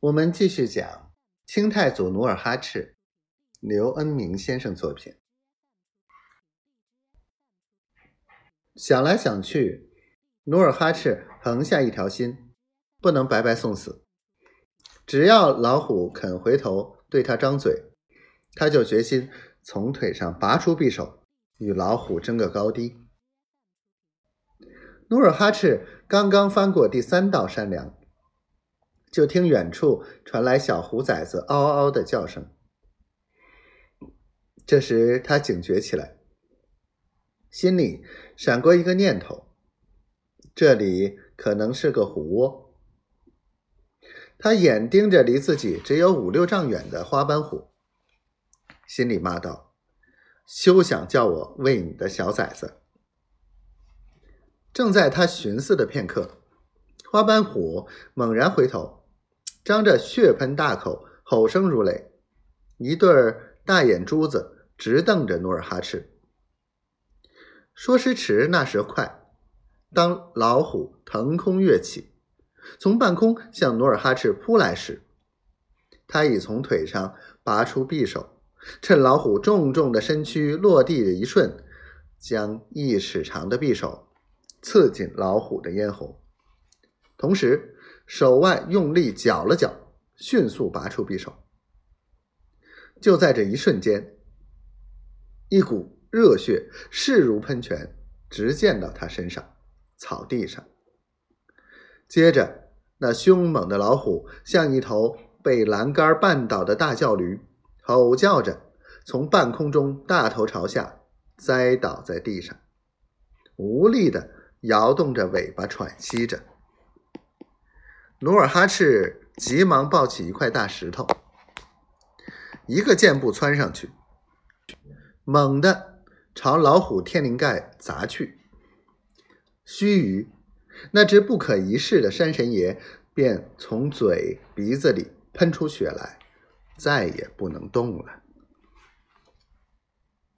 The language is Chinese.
我们继续讲清太祖努尔哈赤，刘恩明先生作品。想来想去，努尔哈赤横下一条心，不能白白送死。只要老虎肯回头对他张嘴，他就决心从腿上拔出匕首，与老虎争个高低。努尔哈赤刚刚翻过第三道山梁。就听远处传来小虎崽子嗷嗷的叫声。这时他警觉起来，心里闪过一个念头：这里可能是个虎窝。他眼盯着离自己只有五六丈远的花斑虎，心里骂道：“休想叫我喂你的小崽子！”正在他寻思的片刻，花斑虎猛然回头。张着血盆大口，吼声如雷，一对儿大眼珠子直瞪着努尔哈赤。说时迟，那时快，当老虎腾空跃起，从半空向努尔哈赤扑来时，他已从腿上拔出匕首，趁老虎重重的身躯落地的一瞬，将一尺长的匕首刺进老虎的咽喉，同时。手腕用力搅了搅，迅速拔出匕首。就在这一瞬间，一股热血势如喷泉，直溅到他身上、草地上。接着，那凶猛的老虎像一头被栏杆绊倒的大叫驴，吼叫着从半空中大头朝下栽倒在地上，无力的摇动着尾巴喘息着。努尔哈赤急忙抱起一块大石头，一个箭步窜上去，猛地朝老虎天灵盖砸去。须臾，那只不可一世的山神爷便从嘴鼻子里喷出血来，再也不能动了。